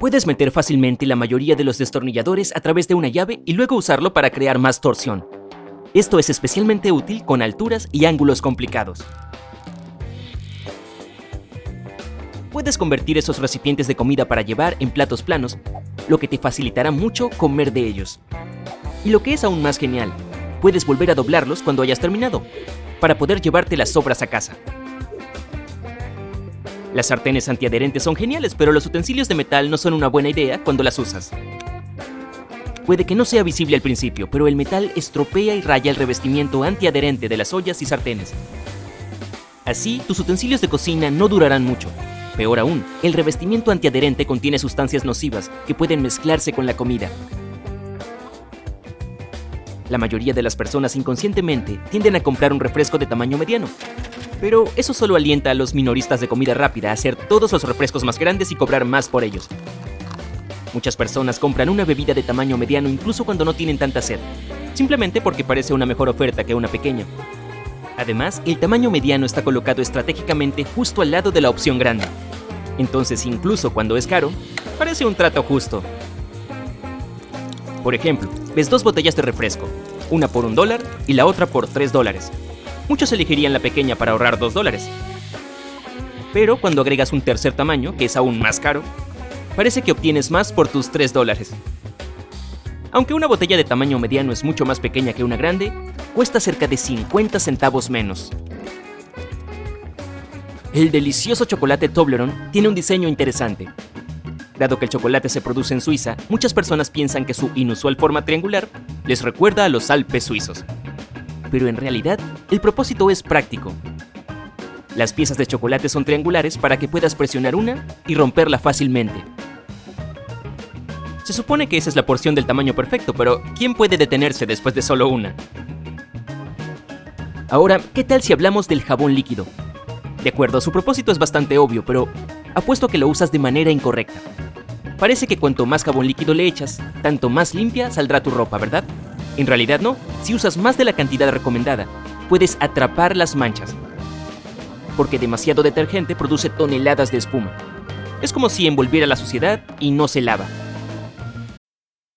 Puedes meter fácilmente la mayoría de los destornilladores a través de una llave y luego usarlo para crear más torsión. Esto es especialmente útil con alturas y ángulos complicados. Puedes convertir esos recipientes de comida para llevar en platos planos, lo que te facilitará mucho comer de ellos. Y lo que es aún más genial, puedes volver a doblarlos cuando hayas terminado, para poder llevarte las sobras a casa. Las sartenes antiadherentes son geniales, pero los utensilios de metal no son una buena idea cuando las usas. Puede que no sea visible al principio, pero el metal estropea y raya el revestimiento antiadherente de las ollas y sartenes. Así, tus utensilios de cocina no durarán mucho. Peor aún, el revestimiento antiadherente contiene sustancias nocivas que pueden mezclarse con la comida. La mayoría de las personas inconscientemente tienden a comprar un refresco de tamaño mediano, pero eso solo alienta a los minoristas de comida rápida a hacer todos los refrescos más grandes y cobrar más por ellos. Muchas personas compran una bebida de tamaño mediano incluso cuando no tienen tanta sed, simplemente porque parece una mejor oferta que una pequeña. Además, el tamaño mediano está colocado estratégicamente justo al lado de la opción grande. Entonces, incluso cuando es caro, parece un trato justo. Por ejemplo, ves dos botellas de refresco, una por un dólar y la otra por tres dólares muchos elegirían la pequeña para ahorrar 2 dólares. Pero cuando agregas un tercer tamaño, que es aún más caro, parece que obtienes más por tus 3 dólares. Aunque una botella de tamaño mediano es mucho más pequeña que una grande, cuesta cerca de 50 centavos menos. El delicioso chocolate Toblerone tiene un diseño interesante. Dado que el chocolate se produce en Suiza, muchas personas piensan que su inusual forma triangular les recuerda a los Alpes suizos pero en realidad el propósito es práctico. Las piezas de chocolate son triangulares para que puedas presionar una y romperla fácilmente. Se supone que esa es la porción del tamaño perfecto, pero ¿quién puede detenerse después de solo una? Ahora, ¿qué tal si hablamos del jabón líquido? De acuerdo, su propósito es bastante obvio, pero apuesto que lo usas de manera incorrecta. Parece que cuanto más jabón líquido le echas, tanto más limpia saldrá tu ropa, ¿verdad? En realidad no, si usas más de la cantidad recomendada, puedes atrapar las manchas. Porque demasiado detergente produce toneladas de espuma. Es como si envolviera la suciedad y no se lava.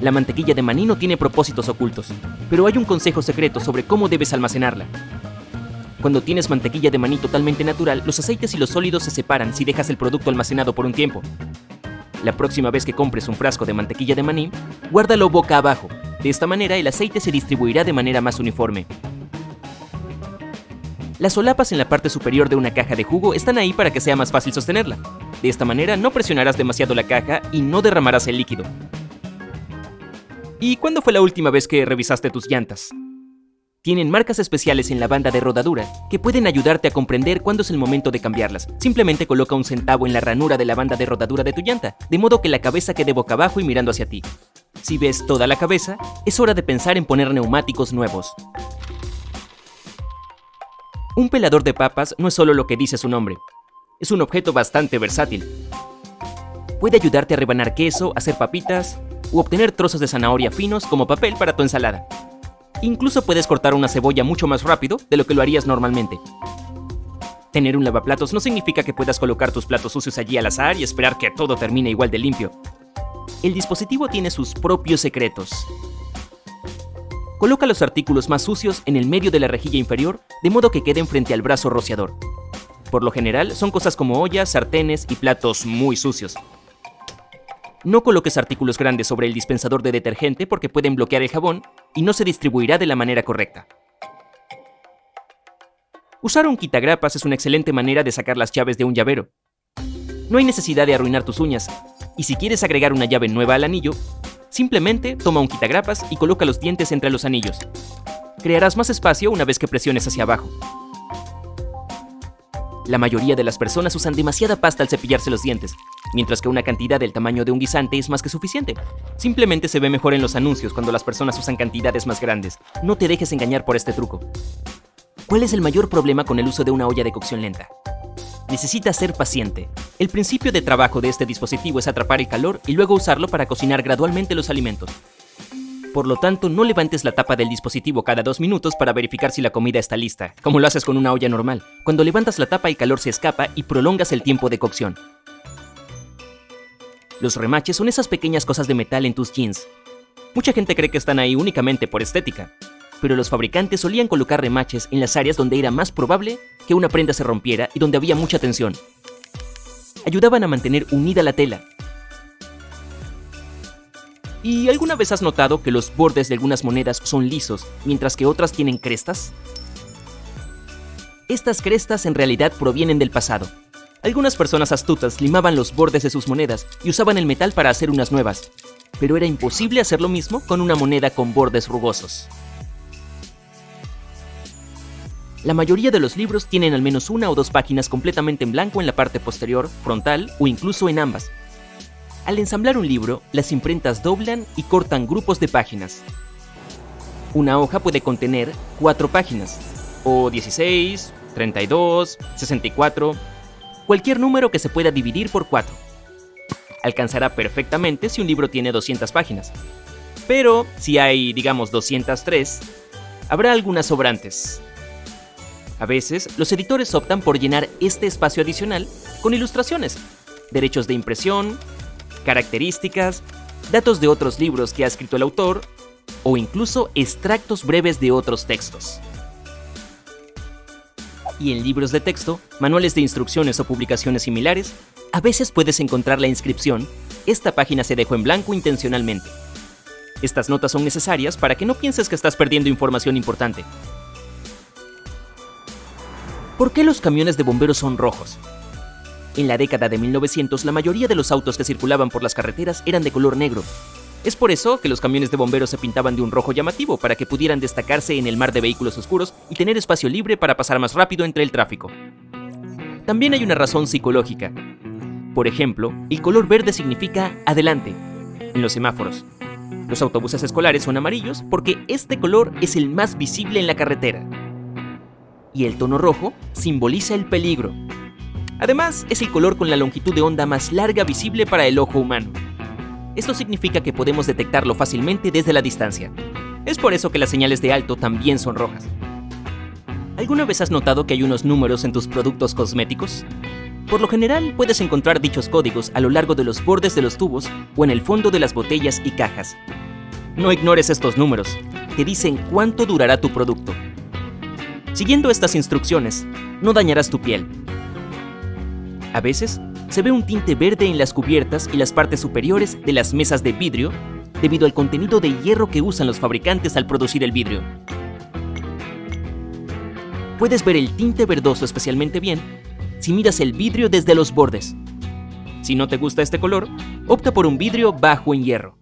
La mantequilla de maní no tiene propósitos ocultos, pero hay un consejo secreto sobre cómo debes almacenarla. Cuando tienes mantequilla de maní totalmente natural, los aceites y los sólidos se separan si dejas el producto almacenado por un tiempo. La próxima vez que compres un frasco de mantequilla de maní, guárdalo boca abajo. De esta manera el aceite se distribuirá de manera más uniforme. Las solapas en la parte superior de una caja de jugo están ahí para que sea más fácil sostenerla. De esta manera no presionarás demasiado la caja y no derramarás el líquido. ¿Y cuándo fue la última vez que revisaste tus llantas? Tienen marcas especiales en la banda de rodadura que pueden ayudarte a comprender cuándo es el momento de cambiarlas. Simplemente coloca un centavo en la ranura de la banda de rodadura de tu llanta, de modo que la cabeza quede boca abajo y mirando hacia ti. Si ves toda la cabeza, es hora de pensar en poner neumáticos nuevos. Un pelador de papas no es solo lo que dice su nombre. Es un objeto bastante versátil. Puede ayudarte a rebanar queso, hacer papitas o obtener trozos de zanahoria finos como papel para tu ensalada. Incluso puedes cortar una cebolla mucho más rápido de lo que lo harías normalmente. Tener un lavaplatos no significa que puedas colocar tus platos sucios allí al azar y esperar que todo termine igual de limpio. El dispositivo tiene sus propios secretos Coloca los artículos más sucios en el medio de la rejilla inferior, de modo que queden frente al brazo rociador. Por lo general son cosas como ollas, sartenes y platos muy sucios. No coloques artículos grandes sobre el dispensador de detergente porque pueden bloquear el jabón y no se distribuirá de la manera correcta. Usar un quitagrapas es una excelente manera de sacar las llaves de un llavero. No hay necesidad de arruinar tus uñas, y si quieres agregar una llave nueva al anillo, simplemente toma un quitagrapas y coloca los dientes entre los anillos. Crearás más espacio una vez que presiones hacia abajo. La mayoría de las personas usan demasiada pasta al cepillarse los dientes, mientras que una cantidad del tamaño de un guisante es más que suficiente. Simplemente se ve mejor en los anuncios cuando las personas usan cantidades más grandes. No te dejes engañar por este truco. ¿Cuál es el mayor problema con el uso de una olla de cocción lenta? Necesitas ser paciente. El principio de trabajo de este dispositivo es atrapar el calor y luego usarlo para cocinar gradualmente los alimentos. Por lo tanto, no levantes la tapa del dispositivo cada dos minutos para verificar si la comida está lista, como lo haces con una olla normal. Cuando levantas la tapa el calor se escapa y prolongas el tiempo de cocción. Los remaches son esas pequeñas cosas de metal en tus jeans. Mucha gente cree que están ahí únicamente por estética, pero los fabricantes solían colocar remaches en las áreas donde era más probable que una prenda se rompiera y donde había mucha tensión. Ayudaban a mantener unida la tela ¿Y alguna vez has notado que los bordes de algunas monedas son lisos, mientras que otras tienen crestas? Estas crestas en realidad provienen del pasado. Algunas personas astutas limaban los bordes de sus monedas y usaban el metal para hacer unas nuevas, pero era imposible hacer lo mismo con una moneda con bordes rugosos. La mayoría de los libros tienen al menos una o dos páginas completamente en blanco en la parte posterior, frontal o incluso en ambas, al ensamblar un libro, las imprentas doblan y cortan grupos de páginas. Una hoja puede contener cuatro páginas, o 16, 32, 64, cualquier número que se pueda dividir por 4. Alcanzará perfectamente si un libro tiene 200 páginas. Pero si hay, digamos, 203, habrá algunas sobrantes. A veces, los editores optan por llenar este espacio adicional con ilustraciones, derechos de impresión, características, datos de otros libros que ha escrito el autor o incluso extractos breves de otros textos. Y en libros de texto, manuales de instrucciones o publicaciones similares, a veces puedes encontrar la inscripción, esta página se dejó en blanco intencionalmente. Estas notas son necesarias para que no pienses que estás perdiendo información importante. ¿Por qué los camiones de bomberos son rojos? En la década de 1900 la mayoría de los autos que circulaban por las carreteras eran de color negro. Es por eso que los camiones de bomberos se pintaban de un rojo llamativo para que pudieran destacarse en el mar de vehículos oscuros y tener espacio libre para pasar más rápido entre el tráfico. También hay una razón psicológica. Por ejemplo, el color verde significa adelante en los semáforos. Los autobuses escolares son amarillos porque este color es el más visible en la carretera. Y el tono rojo simboliza el peligro, Además, es el color con la longitud de onda más larga visible para el ojo humano. Esto significa que podemos detectarlo fácilmente desde la distancia. Es por eso que las señales de alto también son rojas. ¿Alguna vez has notado que hay unos números en tus productos cosméticos? Por lo general puedes encontrar dichos códigos a lo largo de los bordes de los tubos o en el fondo de las botellas y cajas. No ignores estos números, que dicen cuánto durará tu producto. Siguiendo estas instrucciones, no dañarás tu piel, a veces, se ve un tinte verde en las cubiertas y las partes superiores de las mesas de vidrio debido al contenido de hierro que usan los fabricantes al producir el vidrio. Puedes ver el tinte verdoso especialmente bien si miras el vidrio desde los bordes. Si no te gusta este color, opta por un vidrio bajo en hierro.